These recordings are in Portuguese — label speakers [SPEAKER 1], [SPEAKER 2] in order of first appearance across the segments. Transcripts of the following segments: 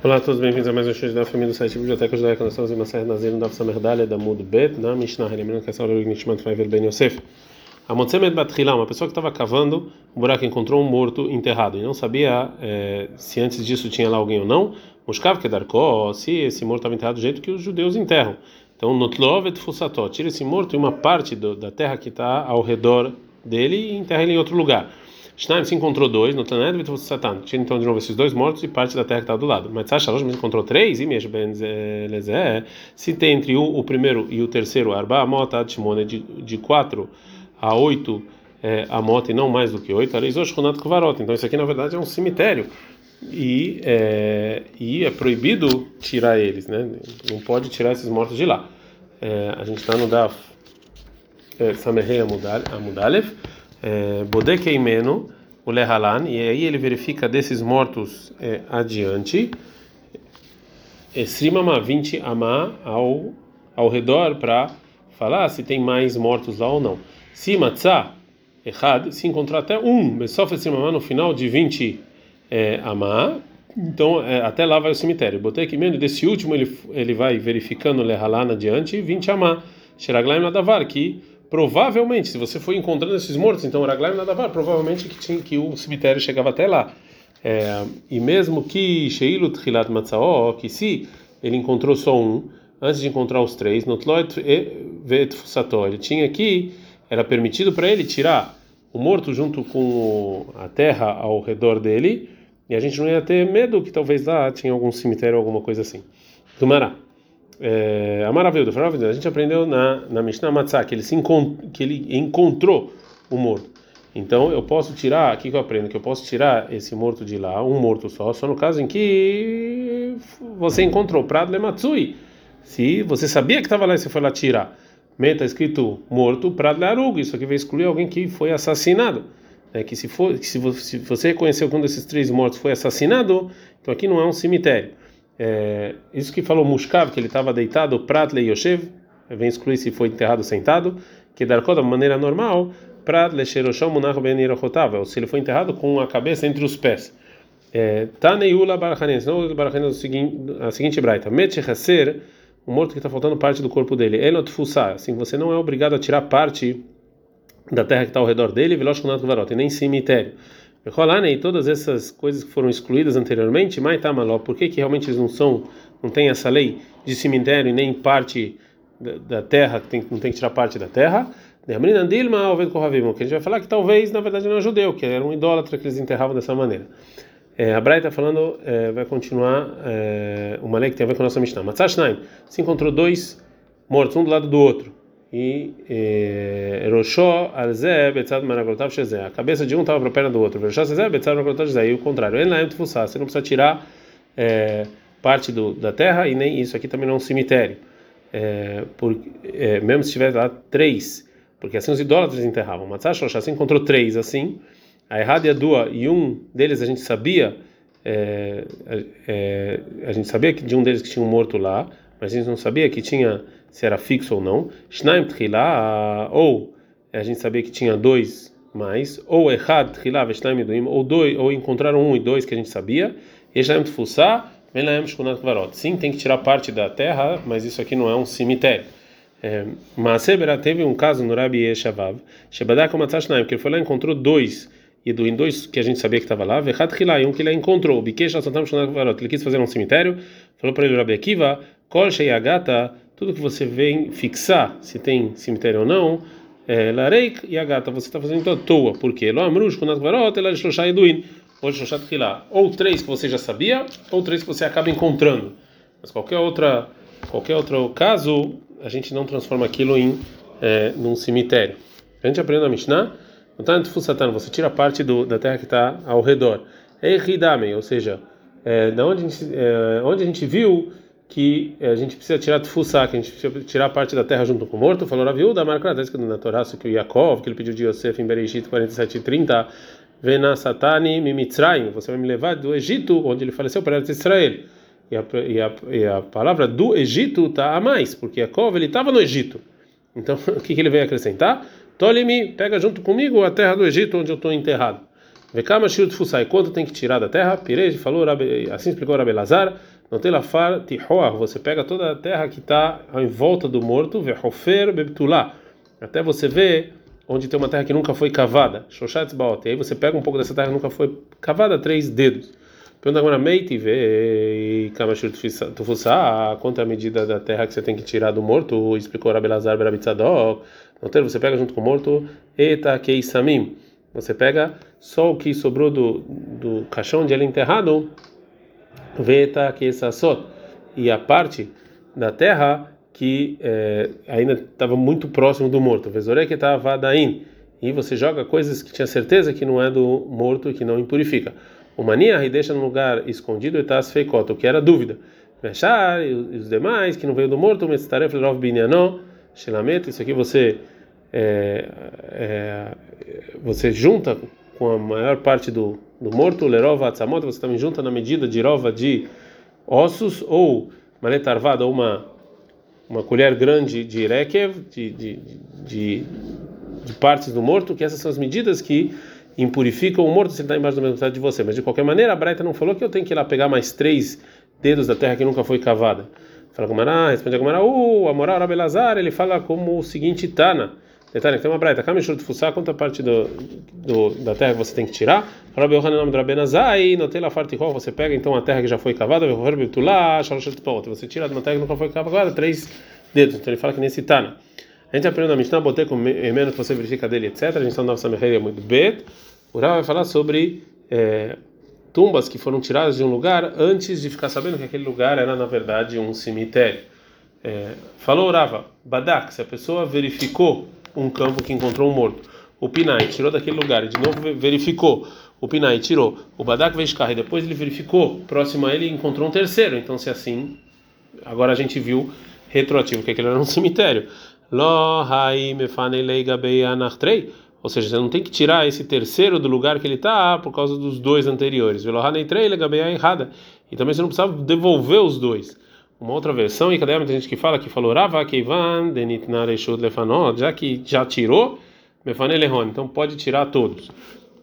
[SPEAKER 1] Olá a todos, bem-vindos a mais um show da família do site Biblioteca Judaica. Nós estamos em uma série Nazir no Daf Samerdalha da Mud Bet, na Mishnah, Relembrando que essa hora é o Nishmat Faivel Ben Yosef. A Motzemet Batchila, uma pessoa que estava cavando um buraco encontrou um morto enterrado e não sabia é, se antes disso tinha lá alguém ou não. Mushkav Kedarko, se esse morto estava enterrado do jeito que os judeus enterram. Então, Notlovet Fusató, tira esse morto e uma parte do, da terra que está ao redor dele e enterra ele em outro lugar. Shnaim se encontrou dois, no Taned e Satan. Tira então de novo esses dois mortos e parte da terra que está do lado. Mas Shalosh mas encontrou três, e mesmo se tem entre o, o primeiro e o terceiro Arba Mota Shimone de, de quatro a oito é, a moto e não mais do que oito, então isso aqui na verdade é um cemitério e é, e é proibido tirar eles, né? Não pode tirar esses mortos de lá. É, a gente está no Daf é, Amudalev Bodekeimeno, o Lehalan, e aí ele verifica desses mortos é, adiante, Esrimama 20 Amá ao, ao redor para falar se tem mais mortos lá ou não. Se errado, se encontrar até um, Besof Esrimama no final de 20 é, Amá, então é, até lá vai o cemitério. Botei que menos desse último ele, ele vai verificando Lehalan adiante, 20 Amá. Sheraglaim Nadavar, que provavelmente, se você for encontrando esses mortos, então Raglaim Nadavar, provavelmente que, tinha, que o cemitério chegava até lá. É, e mesmo que Sheilut Hilat Matzaó, que se ele encontrou só um, antes de encontrar os três, Notloit Vet Fusató, ele tinha que, era permitido para ele tirar o morto junto com a terra ao redor dele, e a gente não ia ter medo que talvez lá tinha algum cemitério ou alguma coisa assim. Tumará é, a maravilha do a gente aprendeu na, na Mishnah Matzah que ele, se que ele encontrou o morto. Então eu posso tirar, aqui que eu aprendo, que eu posso tirar esse morto de lá, um morto só, só no caso em que você encontrou Prado Lematsui. Se você sabia que estava lá e você foi lá tirar, está escrito morto, Prado Learugo, isso aqui vai excluir alguém que foi assassinado. É que se, for, que você, se você reconheceu que um desses três mortos foi assassinado, então aqui não é um cemitério. É, isso que falou Mushkav, que ele estava deitado, Pratle Yoshev, vem excluir se foi enterrado sentado, que Darkó, da maneira normal, Pratle Sherosham Munach Ben ou se ele foi enterrado com a cabeça entre os pés. É, Taneiula Barachanes, não Barachanes, a seguinte braita, Mete Haser, o morto que está faltando parte do corpo dele, Elot Fusa, assim, você não é obrigado a tirar parte da terra que está ao redor dele, Veloz Kunat Varot, e nem cemitério. Rolanei, todas essas coisas que foram excluídas anteriormente, mas tá por que que realmente eles não são, não tem essa lei de cemitério e nem parte da, da terra, que tem, não tem que tirar parte da terra? Que a gente vai falar que talvez na verdade não é judeu, que era um idólatra que eles enterravam dessa maneira. É, a Braita está falando, é, vai continuar é, uma lei que tem a ver com a nossa Mishnah. Matzashnaim, se encontrou dois mortos, um do lado do outro e Roshó Alzé Betzad Maragotav Shezé. A cabeça de um estava para a perna do outro. Roshó Shezé Betzad Maragotav Shezé. E o contrário. Ele não é Você não precisa tirar é, parte do, da terra e nem isso aqui também não é um cemitério. É, por, é, mesmo se tiver lá três, porque assim os idólatras enterravam. Matzash Roshá se encontrou três assim. A errada e a dua, e um deles a gente sabia, a gente sabia que de um deles que tinha um morto lá, mas a gente não sabia que tinha se era fixo ou não. Shnaim tchila, ou a gente sabia que tinha dois mais, ou errad tchila veshnaim duim, ou dois, ou encontraram um e dois que a gente sabia. Yeshnaim tfusa, velaim shkunat kvarot. Sim, tem que tirar parte da terra, mas isso aqui não é um cemitério. É, Maasebera teve um caso no Rabi Yeshavav, Shebadak Matzashnaim, que ele foi lá e encontrou dois e do em dois que a gente sabia que estava lá, Vechat Hilai, um que ele encontrou, Bikesh Asatam Shunat Kvarot, ele quis fazer um cemitério, falou para ele Rabi Akiva, Kol Sheyagata tudo que você vem fixar, se tem cemitério ou não, é lareik e a gata, você está fazendo à toa, porque lo amrush kunat varot ela shloshá eduin, ou shloshat tchilá, ou três que você já sabia, ou três que você acaba encontrando. Mas qualquer outra, qualquer outro caso, a gente não transforma aquilo em é, num cemitério. A gente aprende na Mishnah, você tira parte do, da terra que está ao redor. É ou seja, é, da onde a gente, é, onde a gente viu que a gente precisa tirar tfussá, que a gente precisa tirar parte da terra junto com o morto. Falou Raviu da marca da escrito na que o Yaakov, que ele pediu de Yosef em Bereshit 47 e 30, Vena Satani Mimitzraim, você vai me levar do Egito, onde ele faleceu, para Israel. E a, e, a, e a palavra do Egito está a mais, porque Yaakov ele estava no Egito. Então, o que, que ele veio acrescentar? Tolimi, pega junto comigo a terra do Egito, onde eu estou enterrado. Vekama Shirut Fusai, quanto tem que tirar da terra? Pirej falou, assim explicou Rabi Lazar, não tem lafar tihoah, você pega toda a terra que está em volta do morto, vehofer bebtulá, até você ver onde tem uma terra que nunca foi cavada, shoshat baot, aí você pega um pouco dessa terra que nunca foi cavada, três dedos. Pergunta agora, meiti ve kamashur tufusá, quanto é a medida da terra que você tem que tirar do morto? Explicou Rabi Lazar berabitzadok. Não tem, você pega junto com o morto, eta keisamim. Você pega só o que sobrou do, do caixão onde ele é enterrado, veta keisasot. E a parte da terra que é, ainda estava muito próximo do morto. Vezore que estava dain. E você joga coisas que tinha certeza que não é do morto e que não impurifica. O mania e deixa no lugar escondido e está feicota, o que era dúvida. Mechar e os demais que não veio do morto, Metztaref Lerov Binyanó, Shelamet, isso aqui você é, é, você junta com a maior parte do, do morto, Lerova Atzamot, você também junta na medida de rova de ossos, ou Manetarvada, uma, uma colher grande de Rekev, de, de, de, de partes do morto, que essas são as medidas que impurificam o morto se ele está embaixo da mesma metade de você. Mas de qualquer maneira, a Braita não falou que eu tenho que ir lá pegar mais três dedos da terra que nunca foi cavada. Fala Gomara, responde a Gomara, uh, a moral Rabelazar, ele fala como o seguinte Tana. Detalhe, tem uma Braita, Kamishur Fussá, quanto a parte do, do, da terra que você tem que tirar? Fala Belhan nome do Rabenazai, notei lá Fartihol, você pega então a terra que já foi cavada, você tira de uma terra que nunca foi cavada, três dedos. Então ele fala que nesse Tana. A gente aprende na Mishnah, botei com menos que você verifica dele, etc. A gente está no Samechei muito bet. O Rav vai falar sobre é, tumbas que foram tiradas de um lugar antes de ficar sabendo que aquele lugar era na verdade um cemitério. É, falou Rava, Badak, se a pessoa verificou um campo que encontrou um morto, o Pinai tirou daquele lugar e de novo verificou, o Pinai tirou, o Badak veio e depois ele verificou, próximo a ele encontrou um terceiro. Então, se assim, agora a gente viu retroativo que aquele era um cemitério. Lo ou seja, você não tem que tirar esse terceiro do lugar que ele está por causa dos dois anteriores. errada. E também você não precisava devolver os dois. Uma outra versão, e cadê tem gente que fala que falou Rava Keivan Lefanot, já que já tirou, Mefanelehon, então pode tirar todos.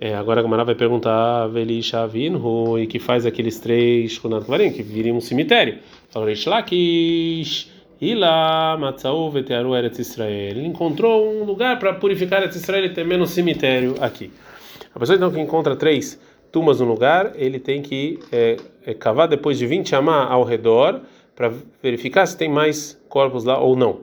[SPEAKER 1] É, agora a Gamara vai perguntar Velishavinhu, e que faz aqueles três que viriam um cemitério. Falou Reish Lakish. Ila Matzau Vetearu Eretz Israel. Ele encontrou um lugar para purificar Eretz Israel e ter menos cemitério aqui. A pessoa então que encontra três tumbas no lugar, ele tem que é, é, cavar depois de 20 amá ao redor para verificar se tem mais corpos lá ou não.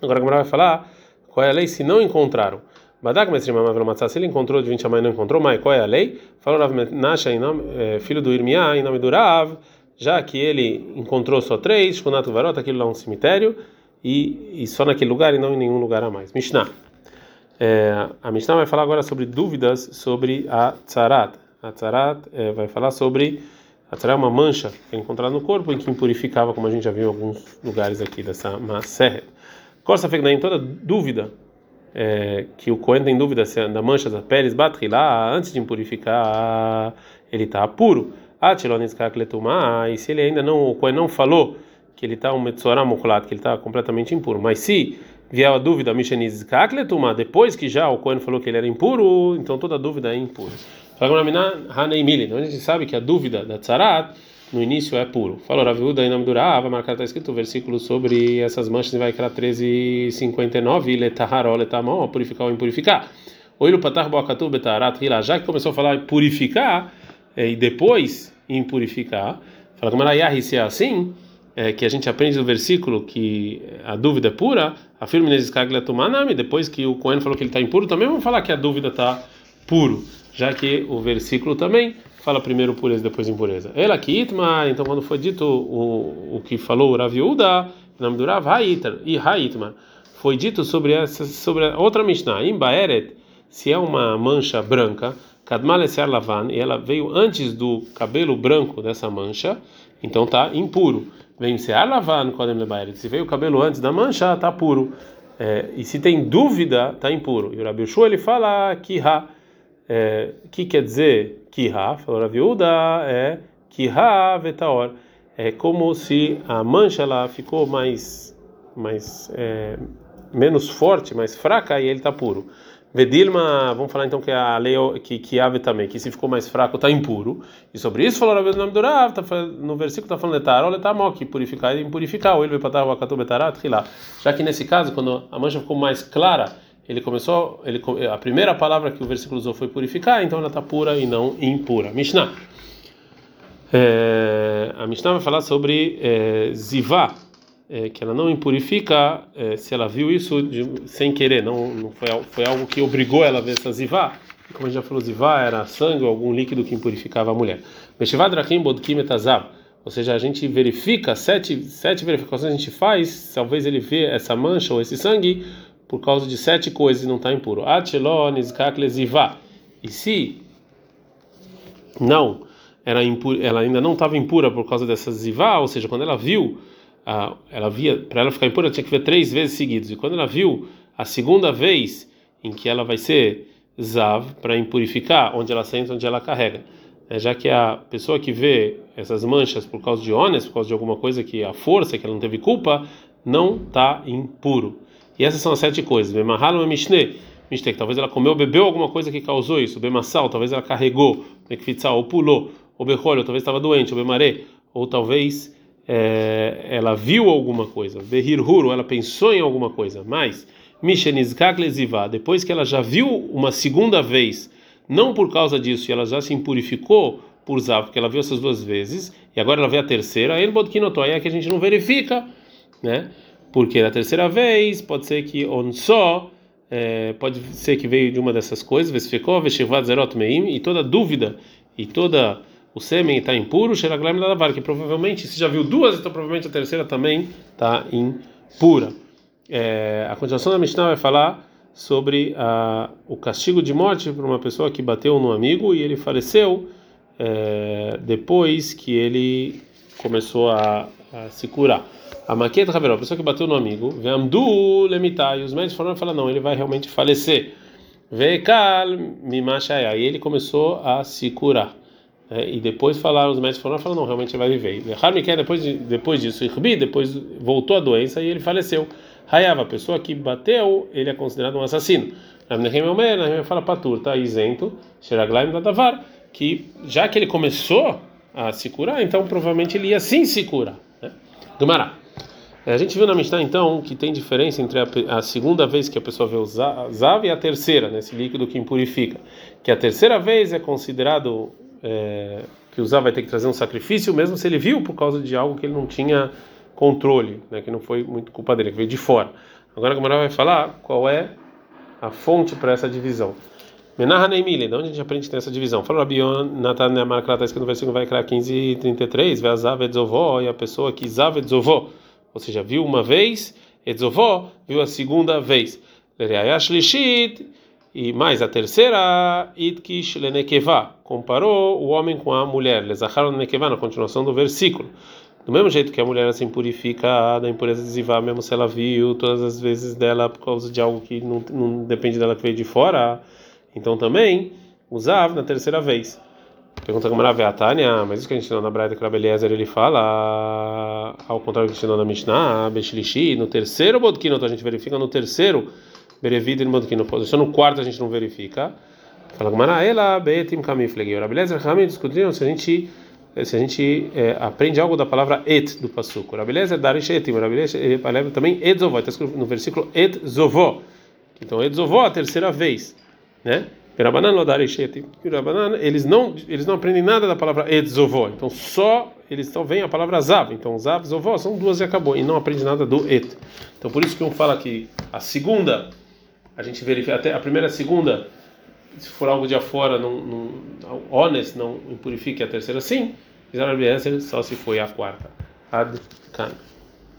[SPEAKER 1] Agora a Gamara vai falar qual é a lei se não encontraram. Badak se ele encontrou de 20 amá e não encontrou mais, qual é a lei? Falou Rav Menasha, é, filho do Irmiá, em nome do Rav já que ele encontrou só três, Shkunat Varot, aquilo lá é um cemitério, e, e, só naquele lugar e não em nenhum lugar a mais. Mishnah. É, a Mishnah vai falar agora sobre dúvidas sobre a tzarat. A tzarat é, vai falar sobre. A tzarat é uma mancha é encontrada no corpo e que impurificava, como a gente já viu em alguns lugares aqui dessa Maserhet. Costa em toda dúvida é, que o Cohen tem dúvida se é da mancha da pele, lá antes de impurificar, ele está puro. E se ele ainda não, o Kohen não falou que ele está um Metzorah Muklat, que ele está completamente impuro, mas se vier a dúvida, depois que já o Kohen falou que ele era impuro, então toda dúvida é impura. Onde a gente sabe que a dúvida da Tzarat no início é puro. Falou Raviuda em nome do Rav, marcar está escrito o versículo sobre essas manchas vai criar 13:59, letaharo letamó, purificar ou impurificar. Oilo patar boakatu betarat já que começou a falar purificar é, e depois impurificar. Fala como era se é assim, é, que a gente aprende do versículo que a dúvida é pura, afirma name, depois que o Cohen falou que ele está impuro, também vamos falar que a dúvida está puro, já que o versículo também fala primeiro pureza, depois impureza. Ela que então quando foi dito o, o que falou o Raviuda, nome do Rav e Haitma, foi dito sobre essa sobre a outra Mishnah, em Baeret, se é uma mancha branca, Kadmal Lavan, e ela veio antes do cabelo branco dessa mancha, então tá impuro. Vem Sear Lavan, se veio o cabelo antes da mancha, tá puro. É, e se tem dúvida, tá impuro. E o Rabi ele fala Kiha. É, que quer dizer Kiha? Falou Rabi Uda, é Kiha Vetaor. É como se a mancha ela ficou mais, mais é, menos forte, mais fraca, e ele tá puro. Vedilma, vamos falar então que a lei que que ave também, que se ficou mais fraco está impuro. E sobre isso falou o nome do Rav, tá, no versículo está falando letar, olha letar que purificar e impurificar, ou ele vai akatu betarat, Já que nesse caso, quando a mancha ficou mais clara, ele começou, ele a primeira palavra que o versículo usou foi purificar, então ela está pura e não impura. Mishnah. É, a Mishnah vai falar sobre é, zivá, é, que ela não impurifica é, se ela viu isso de, sem querer, não, não foi, foi algo que obrigou ela a ver essa zivá. Como a gente já falou, zivá era sangue ou algum líquido que impurificava a mulher. Meshivadrakim bodkim etazav. Ou seja, a gente verifica, sete, sete verificações a gente faz, talvez ele vê essa mancha ou esse sangue por causa de sete coisas e não está impuro. E se não, era impura, ela ainda não estava impura por causa dessa zivá, ou seja, quando ela viu ela via para ela ficar impura, ela tinha que ver três vezes seguidas. E quando ela viu a segunda vez em que ela vai ser zav para impurificar, onde ela senta, onde ela carrega, é, já que a pessoa que vê essas manchas por causa de ônus, por causa de alguma coisa que a força que ela não teve culpa, não está impuro. E essas são as sete coisas. Bemahalo mishne, mishne, talvez ela comeu bebeu alguma coisa que causou isso. Bemassal, talvez ela carregou, mekfitzal, ou pulou, ou talvez estava doente, ou bemare, ou talvez é, ela viu alguma coisa, Behirhur, ela pensou em alguma coisa, mas Mishenizkak Lezivá, depois que ela já viu uma segunda vez, não por causa disso, e ela já se impurificou por Zav, porque ela viu essas duas vezes, e agora ela vê a terceira, aí aí é que a gente não verifica, né? Porque na terceira vez pode ser que on só é, pode ser que veio de uma dessas coisas, ficou Veshivat Zerot Meim, e toda dúvida e toda o sêmen está impuro, Sheraglaim Ladavar, que provavelmente, se já viu duas, então provavelmente a terceira também está impura. É, a continuação da Mishnah vai falar sobre a, o castigo de morte para uma pessoa que bateu no amigo e ele faleceu é, depois que ele começou a, a se curar. A maqueta, a pessoa que bateu no amigo, lemitar, e os médicos falaram, falaram, não, ele vai realmente falecer. Vekal mimashaya, e ele começou a se curar. É, e depois falaram, os médicos falaram, falaram não, realmente vai viver. Depois, depois disso, Irbi, depois voltou a doença e ele faleceu. Hayava, a pessoa que bateu, ele é considerado um assassino. Rav fala patur, está isento, Sheraglaim Dadavar, que já que ele começou a se curar, então provavelmente ele ia sim se curar. Né? É, a gente viu na Mishnah então que tem diferença entre a, a segunda vez que a pessoa vê o zav e a terceira, nesse líquido que impurifica. Que a terceira vez é considerado é, que usar vai ter que trazer um sacrifício, mesmo se ele viu por causa de algo que ele não tinha controle, né, que não foi muito culpa dele, que veio de fora. Agora a Gamara vai falar qual é a fonte para essa divisão. Menarra Neimile, de onde a gente aprende essa divisão? Fala Rabion Natan Neamarkrat, está escrito no versículo vai criar 15 e 33, Veazav Edzovó, e a pessoa que Zav Edzovó, ou seja, viu uma vez, Edzovó, viu a segunda vez. E mais a terceira, Itkish lenekeva, comparou o homem com a mulher, lezachar lenekeva, na continuação do versículo. Do mesmo jeito que a mulher se impurifica da impureza de Zivá, mesmo se ela viu todas as vezes dela por causa de algo que não, não depende dela que veio de fora, então também usava na terceira vez. Pergunta como era Tânia, mas isso que a gente ensinou na Braita que Eliezer ele fala, ao contrário do que ensinou na Mishnah, Beshlishi, no terceiro Bodkinot, a gente verifica no terceiro Berevid e Modkin. Só no quarto a gente não verifica. Fala Gumara, ela betim kamiflegi. Ora, beleza, Ramim discutiram se a gente se a gente é, aprende algo da palavra et do passuco. Rabeleza darish etim. Rabeleza também et zovó. Está escrito no versículo et zovó. Então et zovó a terceira vez, né? Perabanan eles não eles não aprendem nada da palavra et zovó. Então só eles só veem a palavra zav. Então zav, zovó são duas e acabou e não aprende nada do et. Então por isso que um fala que a segunda a gente verifica até a primeira, a segunda, se for algo de afora, não, não honest, não impurifique a terceira, sim. Só se foi a quarta. Ad can.